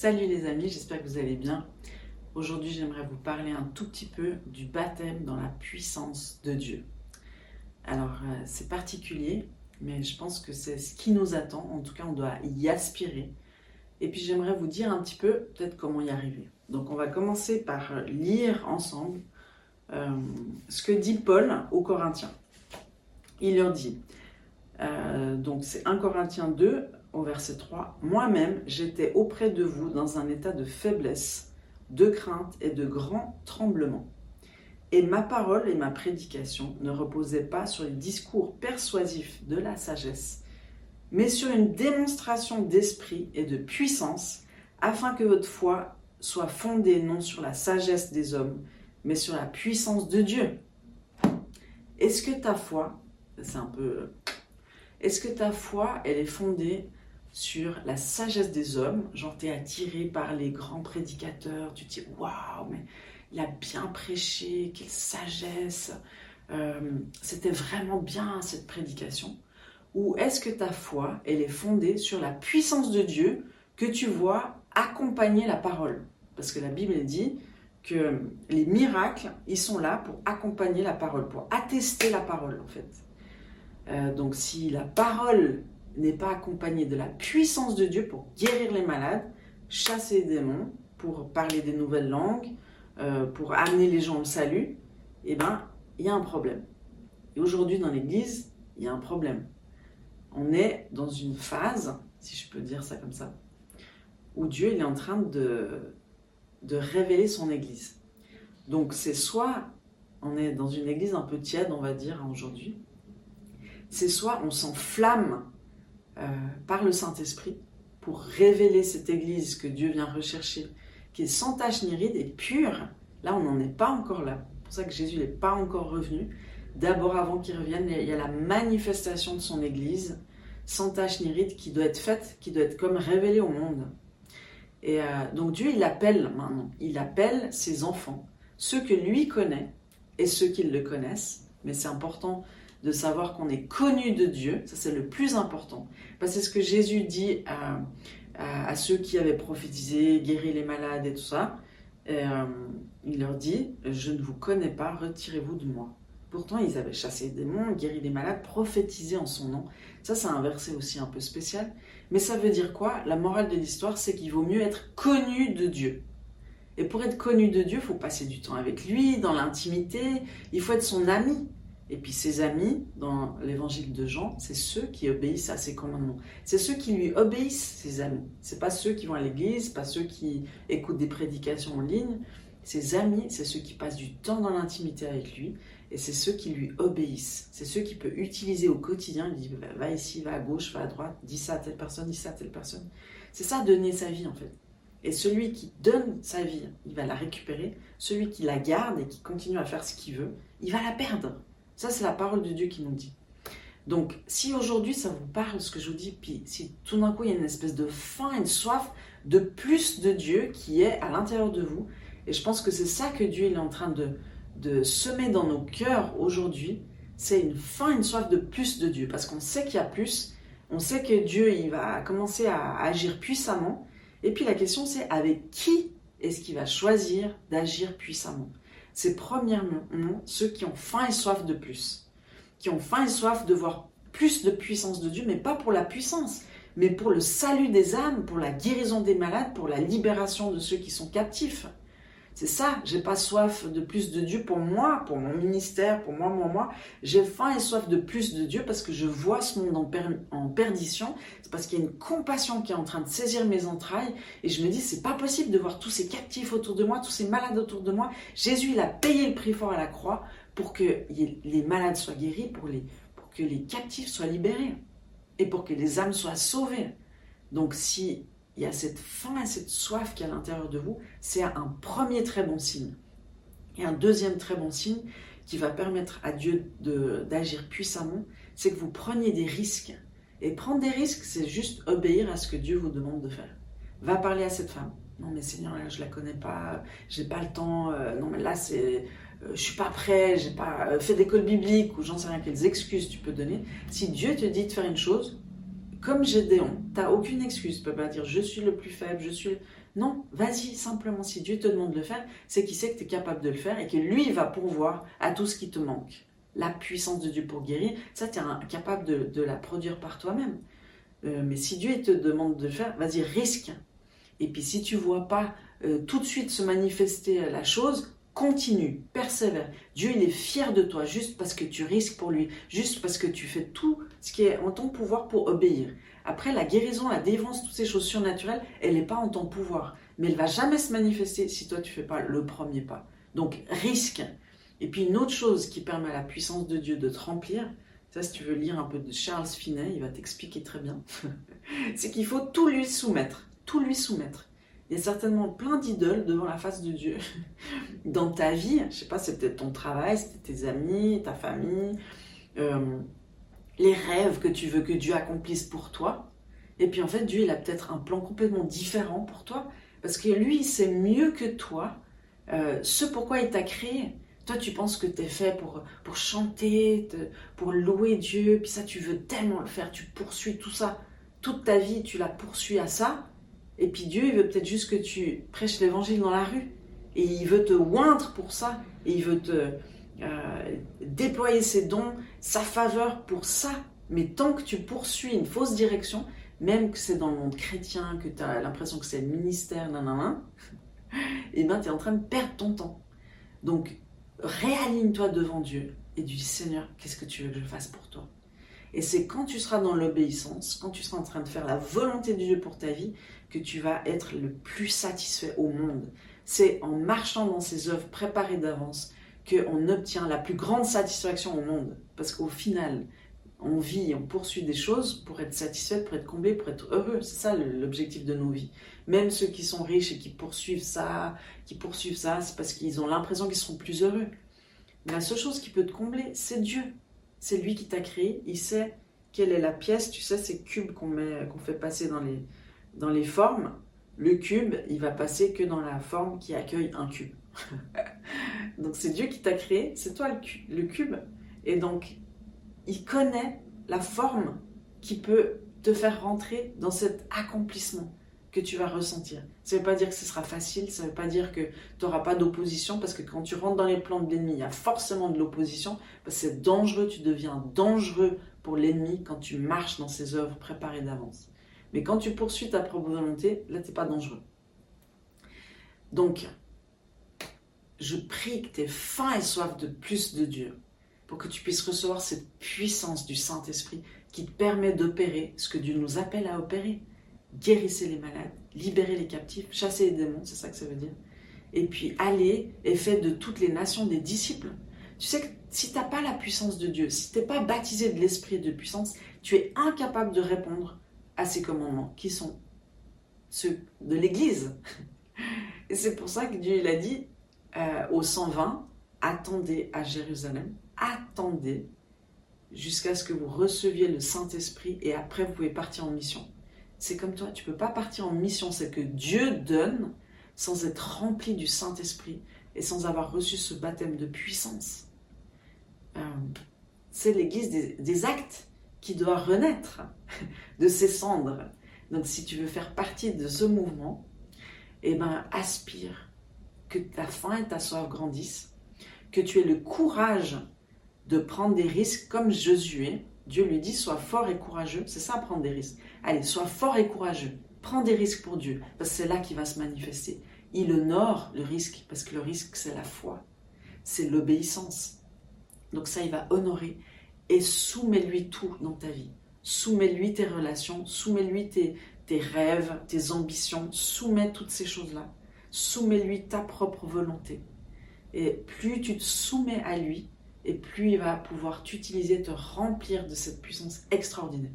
Salut les amis, j'espère que vous allez bien. Aujourd'hui, j'aimerais vous parler un tout petit peu du baptême dans la puissance de Dieu. Alors, euh, c'est particulier, mais je pense que c'est ce qui nous attend. En tout cas, on doit y aspirer. Et puis, j'aimerais vous dire un petit peu peut-être comment y arriver. Donc, on va commencer par lire ensemble euh, ce que dit Paul aux Corinthiens. Il leur dit, euh, donc c'est 1 Corinthiens 2 au verset 3, Moi-même j'étais auprès de vous dans un état de faiblesse, de crainte et de grand tremblement. Et ma parole et ma prédication ne reposaient pas sur les discours persuasifs de la sagesse, mais sur une démonstration d'esprit et de puissance, afin que votre foi soit fondée non sur la sagesse des hommes, mais sur la puissance de Dieu. Est-ce que ta foi, c'est un peu... Est-ce que ta foi, elle est fondée sur la sagesse des hommes Genre, t'es attiré par les grands prédicateurs, tu te dis, waouh, mais il a bien prêché, quelle sagesse, euh, c'était vraiment bien cette prédication. Ou est-ce que ta foi, elle est fondée sur la puissance de Dieu que tu vois accompagner la parole? Parce que la Bible dit que les miracles, ils sont là pour accompagner la parole, pour attester la parole en fait. Euh, donc si la parole n'est pas accompagnée de la puissance de Dieu pour guérir les malades, chasser les démons, pour parler des nouvelles langues, euh, pour amener les gens au salut, eh bien, il y a un problème. Et aujourd'hui, dans l'Église, il y a un problème. On est dans une phase, si je peux dire ça comme ça, où Dieu il est en train de, de révéler son Église. Donc c'est soit on est dans une Église un peu tiède, on va dire, aujourd'hui, c'est soit on s'enflamme euh, par le Saint-Esprit pour révéler cette Église que Dieu vient rechercher, qui est sans tache ni ride et pure. Là, on n'en est pas encore là. C'est pour ça que Jésus n'est pas encore revenu. D'abord, avant qu'il revienne, il y a la manifestation de son Église, sans tache ni ride, qui doit être faite, qui doit être comme révélée au monde. Et euh, donc Dieu, il appelle maintenant, il appelle ses enfants, ceux que lui connaît et ceux qui le connaissent. Mais c'est important de savoir qu'on est connu de Dieu, ça c'est le plus important. Parce que c'est ce que Jésus dit à, ceux qui avaient prophétisé, guéri les malades et tout ça. Euh, il leur dit, je ne vous connais pas, retirez-vous de moi. Pourtant, ils avaient chassé des démons, guéri des malades, prophétisé en son nom. Ça, c'est un verset aussi un peu spécial. Mais ça veut dire quoi? La morale de l'histoire, c'est qu'il vaut mieux être connu de Dieu. Et pour être connu de Dieu, il faut passer du temps avec lui, dans l'intimité, il faut être son ami. Et puis ses amis, dans l'évangile de Jean, c'est ceux qui obéissent à ses commandements. C'est ceux qui lui obéissent, ses amis. C'est pas ceux qui vont à l'église, pas ceux qui écoutent des prédications en ligne. Ses amis, c'est ceux qui passent du temps dans l'intimité avec lui, et c'est ceux qui lui obéissent. C'est ceux qui peut utiliser au quotidien. Il dit va ici, va à gauche, va à droite, dis ça à telle personne, dis ça à telle personne. C'est ça donner sa vie en fait. Et celui qui donne sa vie, il va la récupérer. Celui qui la garde et qui continue à faire ce qu'il veut, il va la perdre. Ça, c'est la parole de Dieu qui nous dit. Donc, si aujourd'hui ça vous parle, ce que je vous dis, puis si tout d'un coup il y a une espèce de faim, une soif de plus de Dieu qui est à l'intérieur de vous, et je pense que c'est ça que Dieu est en train de, de semer dans nos cœurs aujourd'hui, c'est une faim, une soif de plus de Dieu, parce qu'on sait qu'il y a plus, on sait que Dieu il va commencer à agir puissamment, et puis la question c'est avec qui est-ce qu'il va choisir d'agir puissamment? C'est premièrement ceux qui ont faim et soif de plus, qui ont faim et soif de voir plus de puissance de Dieu, mais pas pour la puissance, mais pour le salut des âmes, pour la guérison des malades, pour la libération de ceux qui sont captifs. C'est ça, j'ai pas soif de plus de Dieu pour moi, pour mon ministère, pour moi, moi, moi. J'ai faim et soif de plus de Dieu parce que je vois ce monde en, perdition. C'est parce qu'il y a une compassion qui est en train de saisir mes entrailles et je me dis c'est pas possible de voir tous ces captifs autour de moi, tous ces malades autour de moi. Jésus, il a payé le prix fort à la croix pour que les malades soient guéris, pour, les, pour que les captifs soient libérés et pour que les âmes soient sauvées. Donc si il y a cette faim et cette soif qui est à l'intérieur de vous, c'est un premier très bon signe. Et un deuxième très bon signe qui va permettre à Dieu d'agir puissamment, c'est que vous preniez des risques. Et prendre des risques, c'est juste obéir à ce que Dieu vous demande de faire. Va parler à cette femme. Non mais Seigneur, là, je la connais pas, j'ai pas le temps. Euh, non mais là c'est, euh, je suis pas prêt, j'ai pas euh, fait d'école biblique ou j'en sais rien quelles excuses tu peux donner. Si Dieu te dit de faire une chose, comme Gédéon, tu n'as aucune excuse. Tu peux pas dire je suis le plus faible, je suis. Non, vas-y, simplement, si Dieu te demande de le faire, c'est qu'il sait que tu es capable de le faire et que lui va pourvoir à tout ce qui te manque. La puissance de Dieu pour guérir, ça, tu es capable de, la produire par toi-même. Euh, mais si Dieu te demande de le faire, vas-y, risque. Et puis si tu vois pas euh, tout de suite se manifester la chose, continue, persévère. Dieu, il est fier de toi juste parce que tu risques pour lui, juste parce que tu fais tout ce qui est en ton pouvoir pour obéir. Après, la guérison, la délivrance, toutes ces choses surnaturelles, elle n'est pas en ton pouvoir. Mais elle va jamais se manifester si toi, tu fais pas le premier pas. Donc, risque. Et puis, une autre chose qui permet à la puissance de Dieu de te remplir, ça, si tu veux lire un peu de Charles Finet, il va t'expliquer très bien, c'est qu'il faut tout lui soumettre. Tout lui soumettre. Il y a certainement plein d'idoles devant la face de Dieu dans ta vie. Je sais pas, c'est peut-être ton travail, c'était tes amis, ta famille, euh, les rêves que tu veux que Dieu accomplisse pour toi. Et puis en fait, Dieu, il a peut-être un plan complètement différent pour toi, parce que lui, il sait mieux que toi euh, ce pourquoi il t'a créé. Toi, tu penses que tu es fait pour, pour chanter, pour louer Dieu, puis ça, tu veux tellement le faire, tu poursuis tout ça. Toute ta vie, tu la poursuis à ça. Et puis Dieu, il veut peut-être juste que tu prêches l'évangile dans la rue. Et il veut te oindre pour ça. Et il veut te euh, déployer ses dons, sa faveur pour ça. Mais tant que tu poursuis une fausse direction, même que c'est dans le monde chrétien, que tu as l'impression que c'est le ministère, nanana, et eh ben tu es en train de perdre ton temps. Donc, réaligne-toi devant Dieu et dis Seigneur, qu'est-ce que tu veux que je fasse pour toi? Et c'est quand tu seras dans l'obéissance, quand tu seras en train de faire la volonté de Dieu pour ta vie, que tu vas être le plus satisfait au monde. C'est en marchant dans ces œuvres préparées d'avance qu'on obtient la plus grande satisfaction au monde. Parce qu'au final, on vit, on poursuit des choses pour être satisfait, pour être comblé, pour être heureux. C'est ça l'objectif de nos vies. Même ceux qui sont riches et qui poursuivent ça, qui poursuivent ça, c'est parce qu'ils ont l'impression qu'ils seront plus heureux. Mais la seule chose qui peut te combler, c'est Dieu. C'est lui qui t'a créé. Il sait quelle est la pièce. Tu sais, ces cubes qu'on fait passer dans les, dans les formes, le cube, il va passer que dans la forme qui accueille un cube. donc c'est Dieu qui t'a créé, c'est toi le, cube. Et donc, il connaît la forme qui peut te faire rentrer dans cet accomplissement que tu vas ressentir. Ça ne veut pas dire que ce sera facile, ça ne veut pas dire que tu n'auras pas d'opposition, parce que quand tu rentres dans les plans de l'ennemi, il y a forcément de l'opposition, parce que c'est dangereux, tu deviens dangereux pour l'ennemi quand tu marches dans ses œuvres préparées d'avance. Mais quand tu poursuis ta propre volonté, là, tu n'es pas dangereux. Donc, je prie que tu aies faim et soif de plus de Dieu pour que tu puisses recevoir cette puissance du Saint-Esprit qui te permet d'opérer ce que Dieu nous appelle à opérer. Guérissez les malades, libérer les captifs, chasser les démons, c'est ça que ça veut dire. Et puis aller et faire de toutes les nations des disciples. Tu sais que si tu n'as pas la puissance de Dieu, si tu n'es pas baptisé de l'esprit de puissance, tu es incapable de répondre à ces commandements, qui sont ceux de l'Église. Et c'est pour ça que Dieu il a dit euh, aux 120, attendez à Jérusalem, attendez jusqu'à ce que vous receviez le Saint-Esprit et après vous pouvez partir en mission. C'est comme toi, tu peux pas partir en mission, c'est que Dieu donne sans être rempli du Saint-Esprit et sans avoir reçu ce baptême de puissance. Euh, c'est l'Église des actes qui doit renaître de ses cendres. Donc si tu veux faire partie de ce mouvement, eh ben aspire que ta faim et ta soif grandissent, que tu aies le courage de prendre des risques comme Josué. Dieu lui dit sois fort et courageux, c'est ça prendre des risques. Allez, sois fort et courageux. Prends des risques pour Dieu, parce que c'est là qu'il va se manifester. Il honore le risque, parce que le risque, c'est la foi, c'est l'obéissance. Donc ça, il va honorer et soumets-lui tout dans ta vie. Soumets-lui tes relations, soumets-lui tes, tes rêves, tes ambitions, soumets toutes ces choses-là. Soumets-lui ta propre volonté. Et plus tu te soumets à lui, et plus il va pouvoir t'utiliser, te remplir de cette puissance extraordinaire.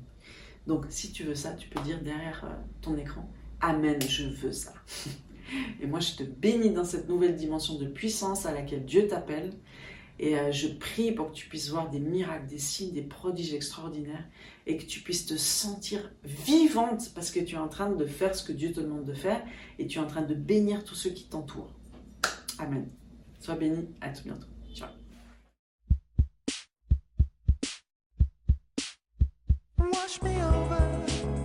Donc si tu veux ça, tu peux dire derrière euh, ton écran, Amen, je veux ça. Et moi, je te bénis dans cette nouvelle dimension de puissance à laquelle Dieu t'appelle. Et euh, je prie pour que tu puisses voir des miracles, des signes, des prodiges extraordinaires et que tu puisses te sentir vivante parce que tu es en train de faire ce que Dieu te demande de faire et tu es en train de bénir tous ceux qui t'entourent. Amen. Sois béni. À tout bientôt. Ciao. wash me over.